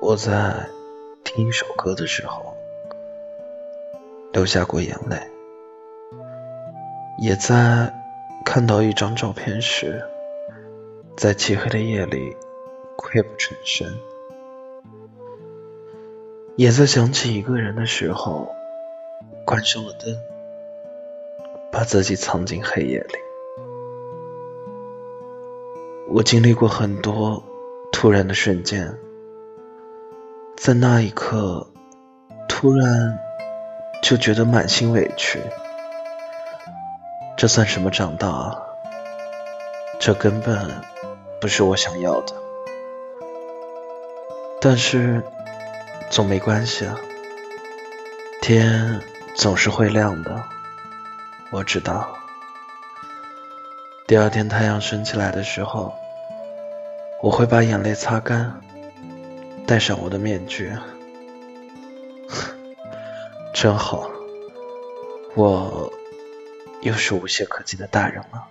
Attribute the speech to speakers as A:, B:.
A: 我在听一首歌的时候流下过眼泪，也在看到一张照片时，在漆黑的夜里溃不成声，也在想起一个人的时候关上了灯，把自己藏进黑夜里。我经历过很多突然的瞬间。在那一刻，突然就觉得满心委屈。这算什么长大？这根本不是我想要的。但是总没关系啊，天总是会亮的。我知道，第二天太阳升起来的时候，我会把眼泪擦干。戴上我的面具，真好，我又是无懈可击的大人了。